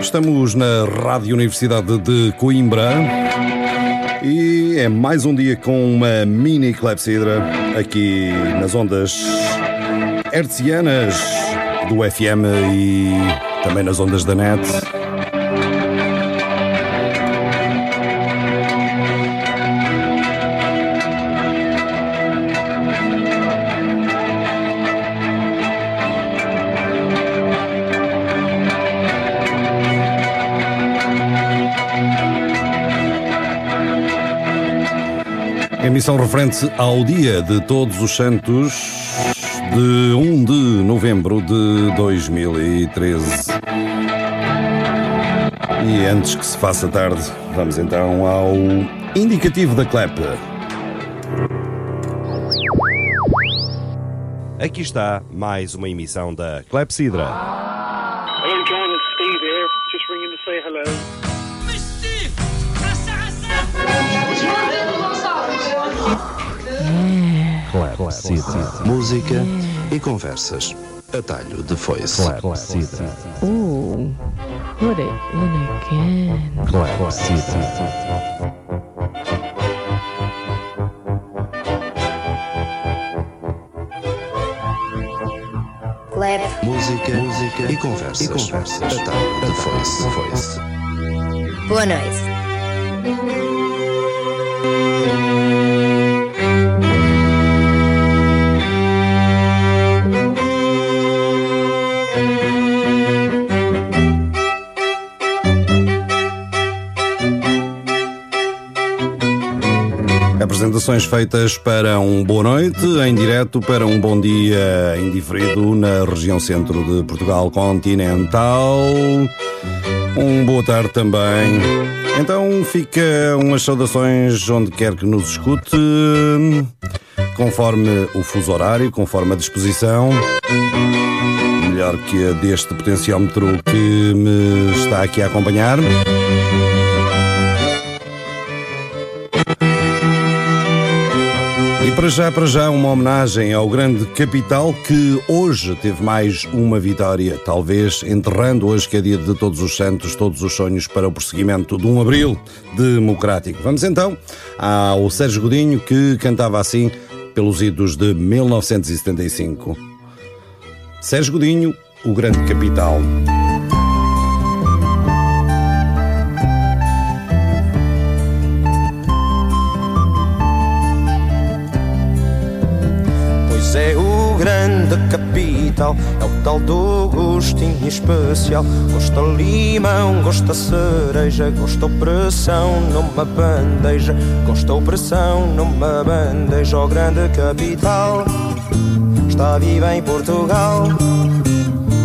Estamos na Rádio Universidade de Coimbra e é mais um dia com uma mini clepsidra aqui nas ondas hertzianas do FM e também nas ondas da net. Emissão referente ao dia de Todos os Santos de 1 de novembro de 2013. E antes que se faça tarde, vamos então ao indicativo da CLEP. Aqui está mais uma emissão da Clepsidra. Hello, John. It's Steve here. Just ringing to say hello. Clepsidra. Música e conversas. Atalho de foice. Clepsidra. Ooh, put it in again. Clepsidra. Clap. Música, música e conversas. E conversas. Atalho de foice. foice. Boa noite. Apresentações feitas para um boa noite, em direto para um bom dia indiferido na região centro de Portugal continental. Um boa tarde também. Então fica umas saudações onde quer que nos escute, conforme o fuso horário, conforme a disposição. Melhor que a deste potenciómetro que me está aqui a acompanhar. Para já, para já, uma homenagem ao grande capital que hoje teve mais uma vitória, talvez enterrando hoje que é dia de todos os santos, todos os sonhos para o prosseguimento de um abril democrático. Vamos então ao Sérgio Godinho que cantava assim pelos idos de 1975. Sérgio Godinho, o grande capital. Grande capital, é o tal do gostinho especial. Gosta limão, gosta cereja, gosta opressão numa bandeja, gosta opressão numa bandeja. O grande capital está vivo em Portugal.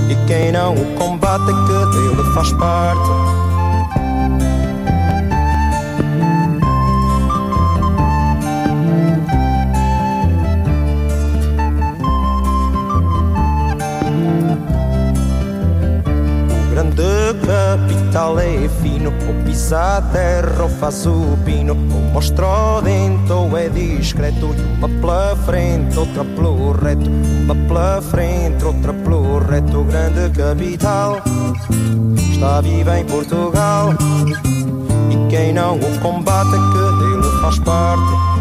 E quem não o combate que dele faz parte. Capital é fino Ou pisa a terra ou faz o pino Ou mostra o dente ou é discreto uma pela frente, outra pelo reto Uma pela frente, outra pelo reto. Grande capital está vivo em Portugal E quem não o combate que dele faz parte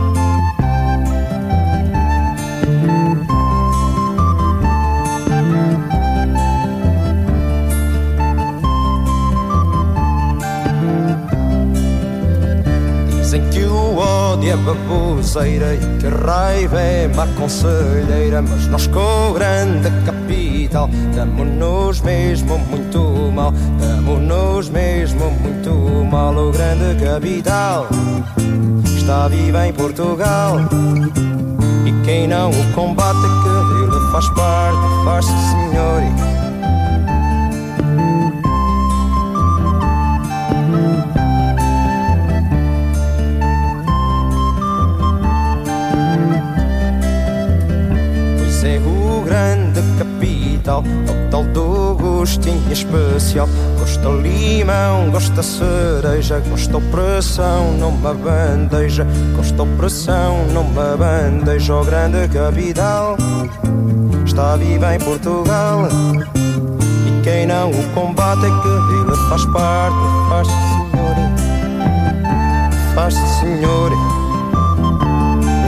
ódio é baboseira e que a raiva é má conselheira Mas nós com grande capital damos-nos mesmo muito mal Damos-nos mesmo muito mal. O grande capital está vivo em Portugal E quem não o combate que dele faz parte Faz-se senhor é o tal do gostinho especial. Gosta limão, gosta cereja, gosta opressão numa bandeja, gosta opressão numa bandeja. O grande capital está vivo em Portugal. E Quem não o combate é que dele faz parte. Faz-se, senhor. Faz-se, senhor.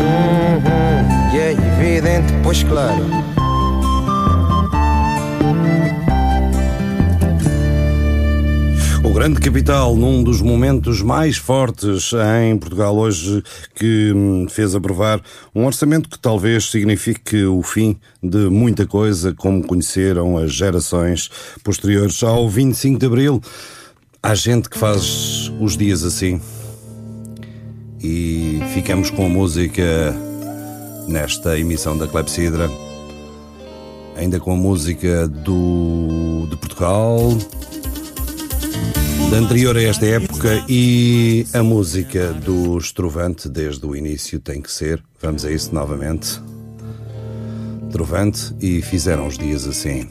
Uhum. E é evidente, pois claro. O grande capital, num dos momentos mais fortes em Portugal hoje, que hum, fez aprovar um orçamento que talvez signifique o fim de muita coisa, como conheceram as gerações posteriores ao 25 de Abril. Há gente que faz os dias assim. E ficamos com a música nesta emissão da Clepsidra. Ainda com a música do, de Portugal, anterior a esta época e a música do Trovante desde o início tem que ser. Vamos a isso novamente. Trovante e fizeram os dias assim.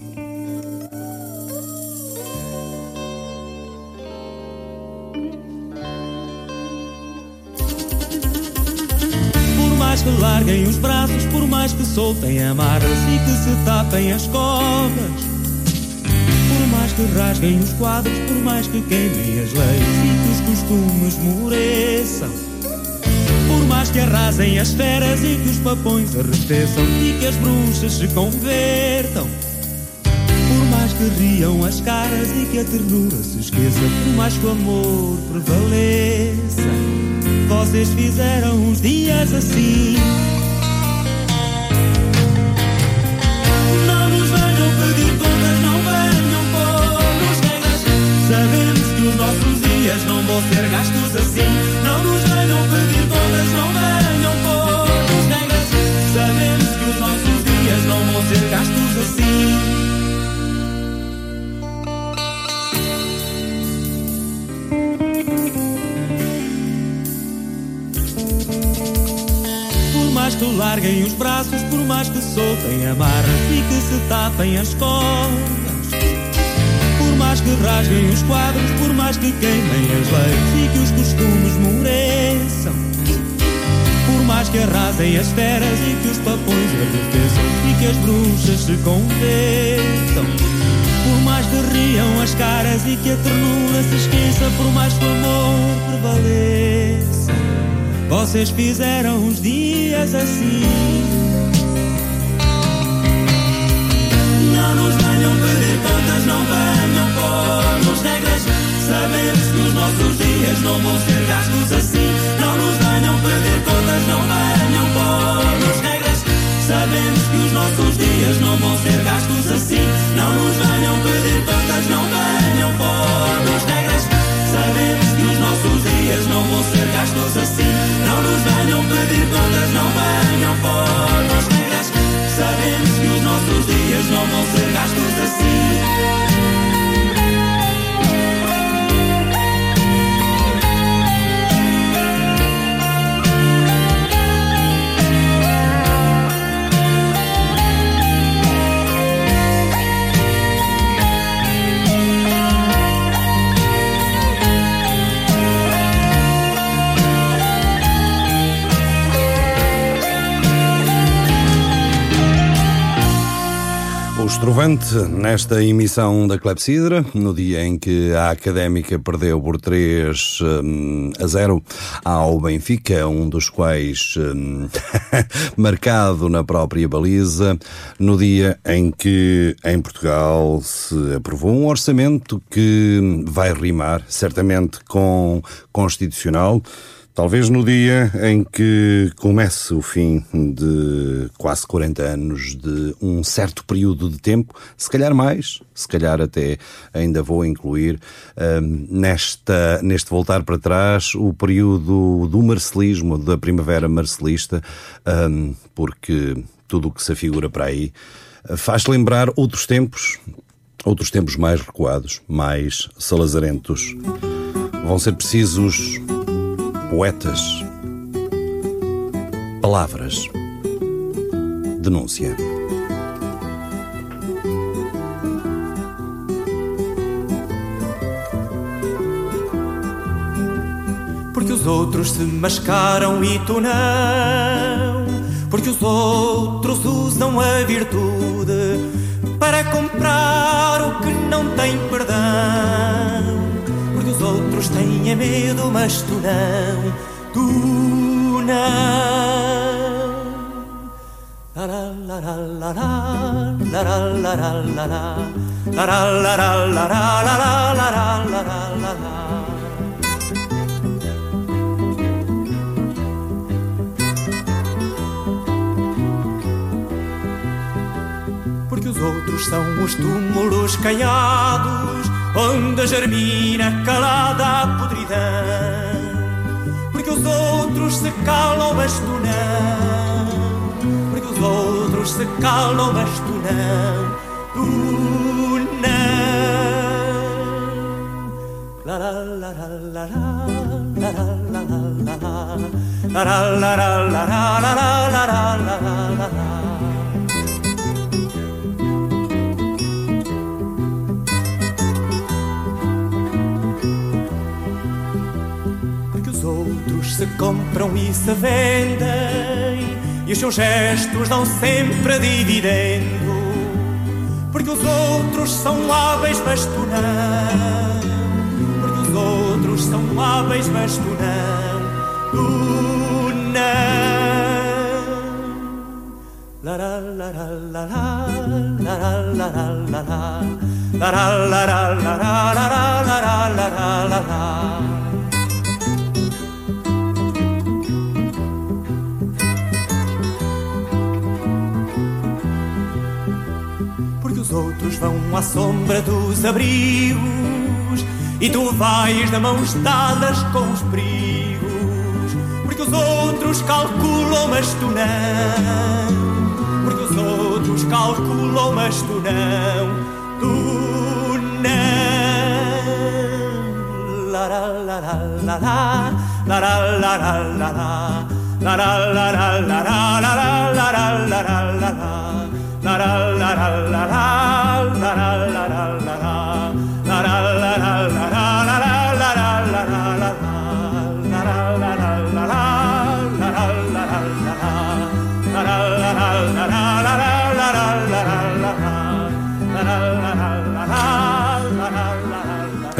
Por mais que larguem os braços, por mais que soltem amarras e que se tapem as covas. Por mais que rasguem os quadros, por mais que queimem as leis e que os costumes moreçam. Por mais que arrasem as feras e que os papões arrefeçam e que as bruxas se convertam. Por mais que riam as caras e que a ternura se esqueça, por mais que o amor prevaleça. Vocês fizeram os dias assim. Não vão ser gastos assim. Não nos venham pedir contas, não venham pôr-nos regras. Sabemos que os nossos dias não vão ser gastos assim. Mais que larguem os braços, por mais que soltem amarras e que se tapem as cordas. Mais que rasguem os quadros, por mais que queimem as leis e que os costumes moreçam. Por mais que arrasem as feras e que os papões arrefeçam e que as bruxas se convertam. Por mais que riam as caras e que a ternura se esqueça, por mais que o amor prevaleça. Vocês fizeram os dias assim. Não nos venham pedir contas, não venham. Sabemos que os nossos dias não vão ser gastos assim. Não nos venham pedir contas, não venham pôr-nos regras. Sabemos que os nossos dias não vão ser gastos assim. Não nos venham pedir contas, não venham pôr-nos regras. Sabemos que os nossos dias não vão ser gastos assim. Não nos venham pedir contas, não venham pôr-nos regras. Sabemos que os nossos dias não vão ser gastos assim. O Estrovante, nesta emissão da Clepsidra, no dia em que a Académica perdeu por 3 hum, a 0 ao Benfica, um dos quais hum, marcado na própria baliza, no dia em que em Portugal se aprovou um orçamento que vai rimar certamente com constitucional. Talvez no dia em que comece o fim de quase 40 anos de um certo período de tempo, se calhar mais, se calhar até ainda vou incluir hum, nesta, neste voltar para trás o período do marcelismo, da primavera marcelista, hum, porque tudo o que se afigura para aí faz lembrar outros tempos, outros tempos mais recuados, mais salazarentos. Vão ser precisos poetas, palavras, denúncia. Porque os outros se mascaram e tu não. Porque os outros usam a virtude para comprar o que não tem perdão. Outros têm é medo, mas tu não, tu não. Porque os outros são os túmulos caiados Onde germina calada a podridão Porque os outros se calam, mas tu não Porque os outros se calam, mas tu não Tu não La la la la la la la la la la la La la la la la la la la se compram e se vendem E os seus gestos dão sempre dividendo Porque os outros são hábeis, mas tu não Porque os outros são hábeis, mas tu não os outros vão à sombra dos abrigos E tu vais de mãos dadas com os perigos Porque os outros calculam, mas tu não Porque os outros calculam, mas tu não Tu não la la la la La la la la la la la la la la la la la la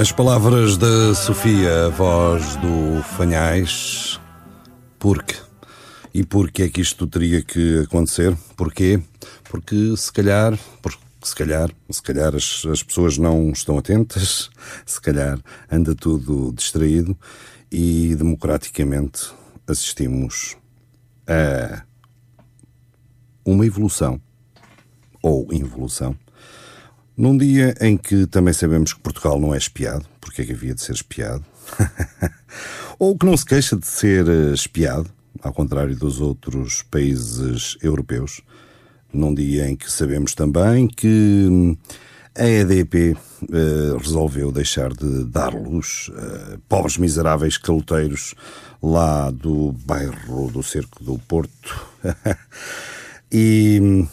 As palavras da Sofia, a voz do Fanhais. Porque? E porquê é que isto teria que acontecer? Porquê? Porque se calhar, porque se calhar, se calhar as, as pessoas não estão atentas, se calhar anda tudo distraído e democraticamente assistimos a uma evolução ou involução num dia em que também sabemos que Portugal não é espiado, porque é que havia de ser espiado, ou que não se queixa de ser eh, espiado, ao contrário dos outros países europeus, num dia em que sabemos também que a EDP eh, resolveu deixar de dar luz a pobres miseráveis caloteiros lá do bairro do Cerco do Porto. e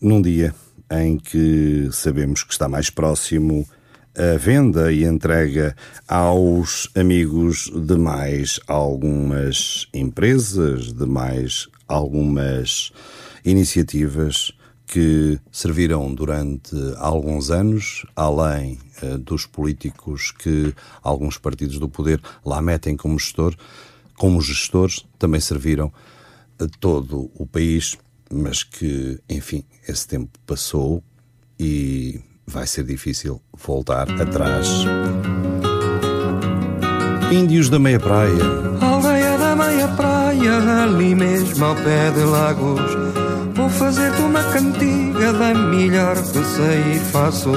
num dia em que sabemos que está mais próximo a venda e entrega aos amigos de mais algumas empresas, de mais algumas iniciativas que serviram durante alguns anos, além eh, dos políticos que alguns partidos do poder lá metem como gestor, como gestores, também serviram a todo o país, mas que, enfim, esse tempo passou e vai ser difícil voltar atrás. Índios da Meia Praia. Aldeia da meia praia, ali mesmo ao pé de Lagos. Vou fazer-te uma cantiga da melhor que sei e faço.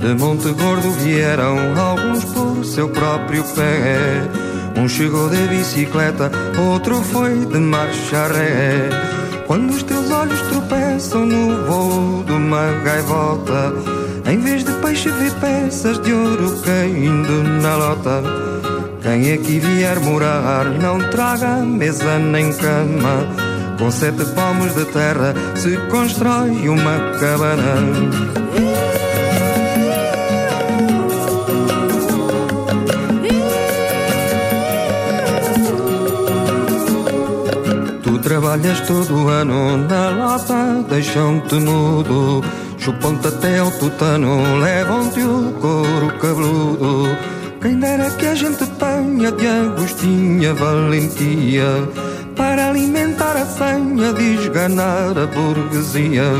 De Monte Gordo vieram alguns por seu próprio pé. Um chegou de bicicleta, outro foi de marcha ré. Quando os teus olhos tropeçam no voo de uma gaivota, em vez de peixe vê peças de ouro caindo na lota. Quem aqui vier morar não traga mesa nem cama. Com sete palmos de terra se constrói uma cabana. Trabalhas todo ano na lata, deixam-te mudo. ponto até ao tutano Levam-te o couro cabeludo. Quem dera que a gente tenha de Agostinha valentia Para alimentar a senha de esganar a burguesia.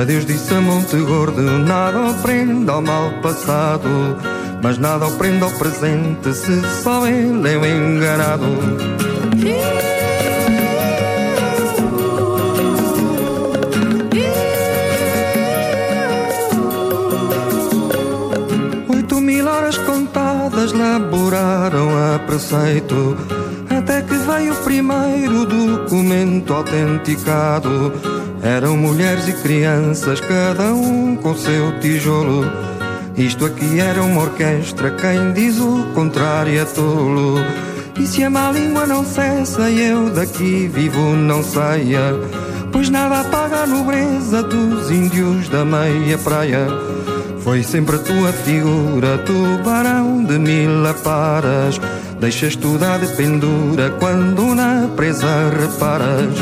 Adeus disse a Monte Gordo Nada aprenda ao mal passado Mas nada aprenda ao presente Se só ele é o enganado contadas laboraram a preceito Até que veio o primeiro documento autenticado. Eram mulheres e crianças, cada um com seu tijolo. Isto aqui era uma orquestra, quem diz o contrário é tolo. E se a má língua não cessa eu daqui vivo não saia. Pois nada apaga a nobreza dos índios da meia praia foi sempre a tua figura, tubarão de mil aparas. Deixas tudo à de pendura quando na presa reparas.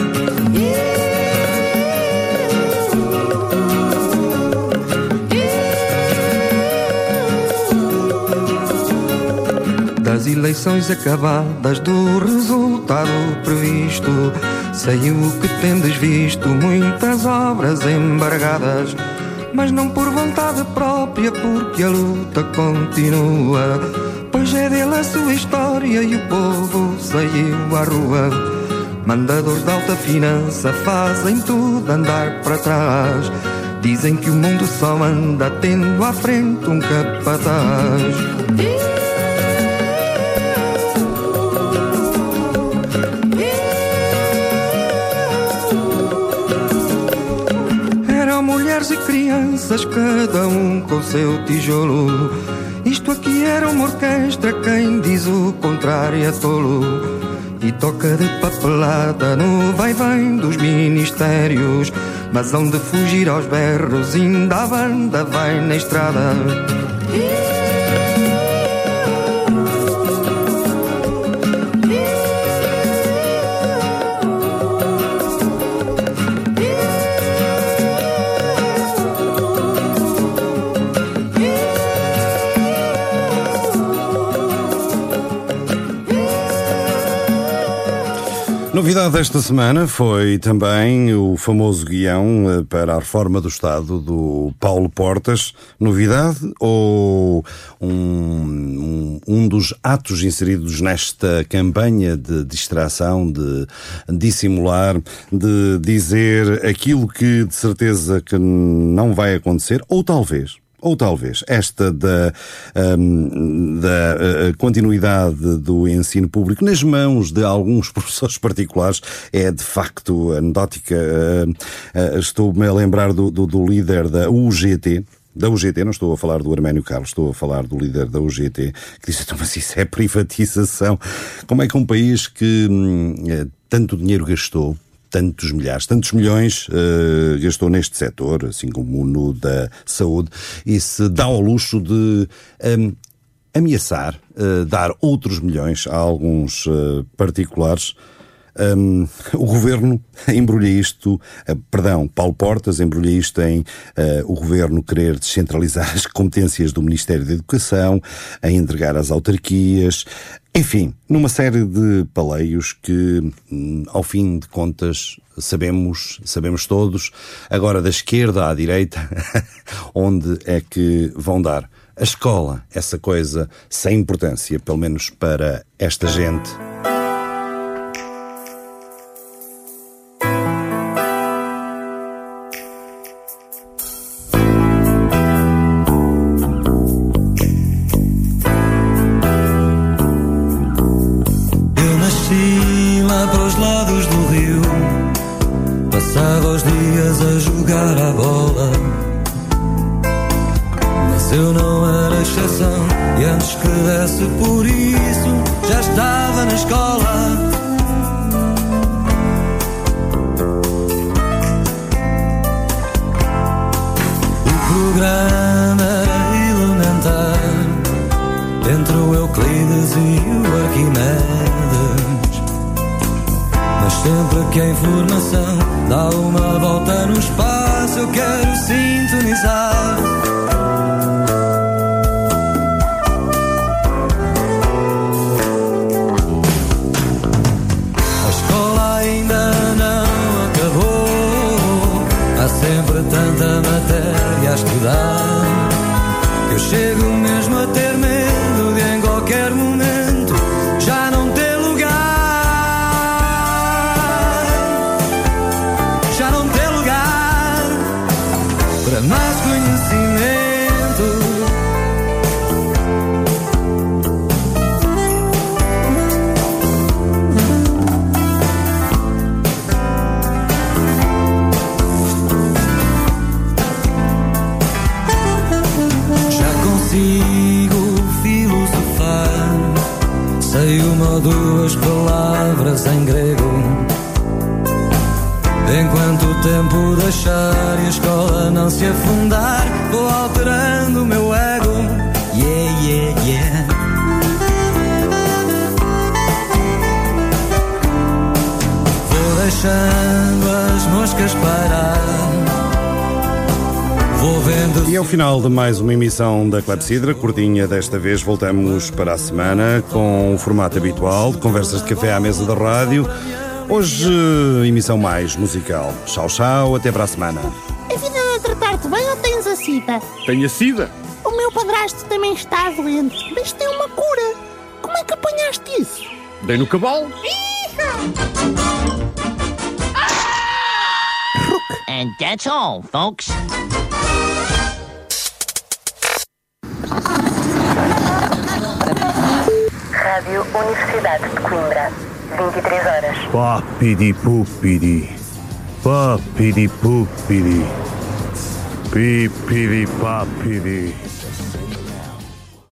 Das eleições acabadas, do resultado previsto, saiu o que tendes visto, muitas obras embargadas mas não por vontade própria, porque a luta continua. Pois é dele a sua história e o povo saiu à rua. Mandadores de alta finança fazem tudo andar para trás. Dizem que o mundo só anda tendo à frente um capataz. Crianças, cada um com seu tijolo. Isto aqui era uma orquestra, quem diz o contrário é tolo. E toca de papelada no vai-vem dos ministérios. Mas hão de fugir aos berros, ainda a banda vai na estrada. Novidade desta semana foi também o famoso guião eh, para a reforma do Estado do Paulo Portas. Novidade ou um, um, um dos atos inseridos nesta campanha de distração, de dissimular, de dizer aquilo que de certeza que não vai acontecer, ou talvez, ou talvez esta da, um, da uh, continuidade do ensino público nas mãos de alguns professores particulares é de facto anedótica. Uh, Estou-me a lembrar do, do, do líder da UGT, da UGT, não estou a falar do Arménio Carlos, estou a falar do líder da UGT, que disse, então, mas isso é privatização. Como é que um país que hum, tanto dinheiro gastou, tantos milhares, tantos milhões uh, gastou neste setor, assim como no da saúde, e se dá ao luxo de um, ameaçar uh, dar outros milhões a alguns uh, particulares. Um, o governo embrulha isto, uh, perdão, Paulo Portas embrulha isto em uh, o governo querer descentralizar as competências do Ministério da Educação, a entregar às autarquias, enfim, numa série de paleios que, hum, ao fim de contas, sabemos, sabemos todos, agora da esquerda à direita, onde é que vão dar. A escola, essa coisa sem importância, pelo menos para esta gente. Dias a jogar a bola. Mas eu não era exceção. E antes que desse por isso, já estava na escola. O programa era elementar. Entre o Euclides e o Arquimedes. Sempre que a informação dá uma volta no espaço. eu quero sintonizar. Duas palavras em grego. Enquanto o tempo deixar final de mais uma emissão da Clepsidra, curtinha desta vez, voltamos para a semana com o formato habitual de conversas de café à mesa da rádio. Hoje, emissão mais musical. Tchau, tchau, até para a semana. A vida a tratar-te bem ou tens a sida? Tenho a sida. O meu padrasto também está doente, mas tem uma cura. Como é que apanhaste isso? Dei no cavalo. And that's all, folks. Rádio Universidade de Coimbra, 23 horas. Papidi pupidi. Papidi pupidi. Pipidi papidi.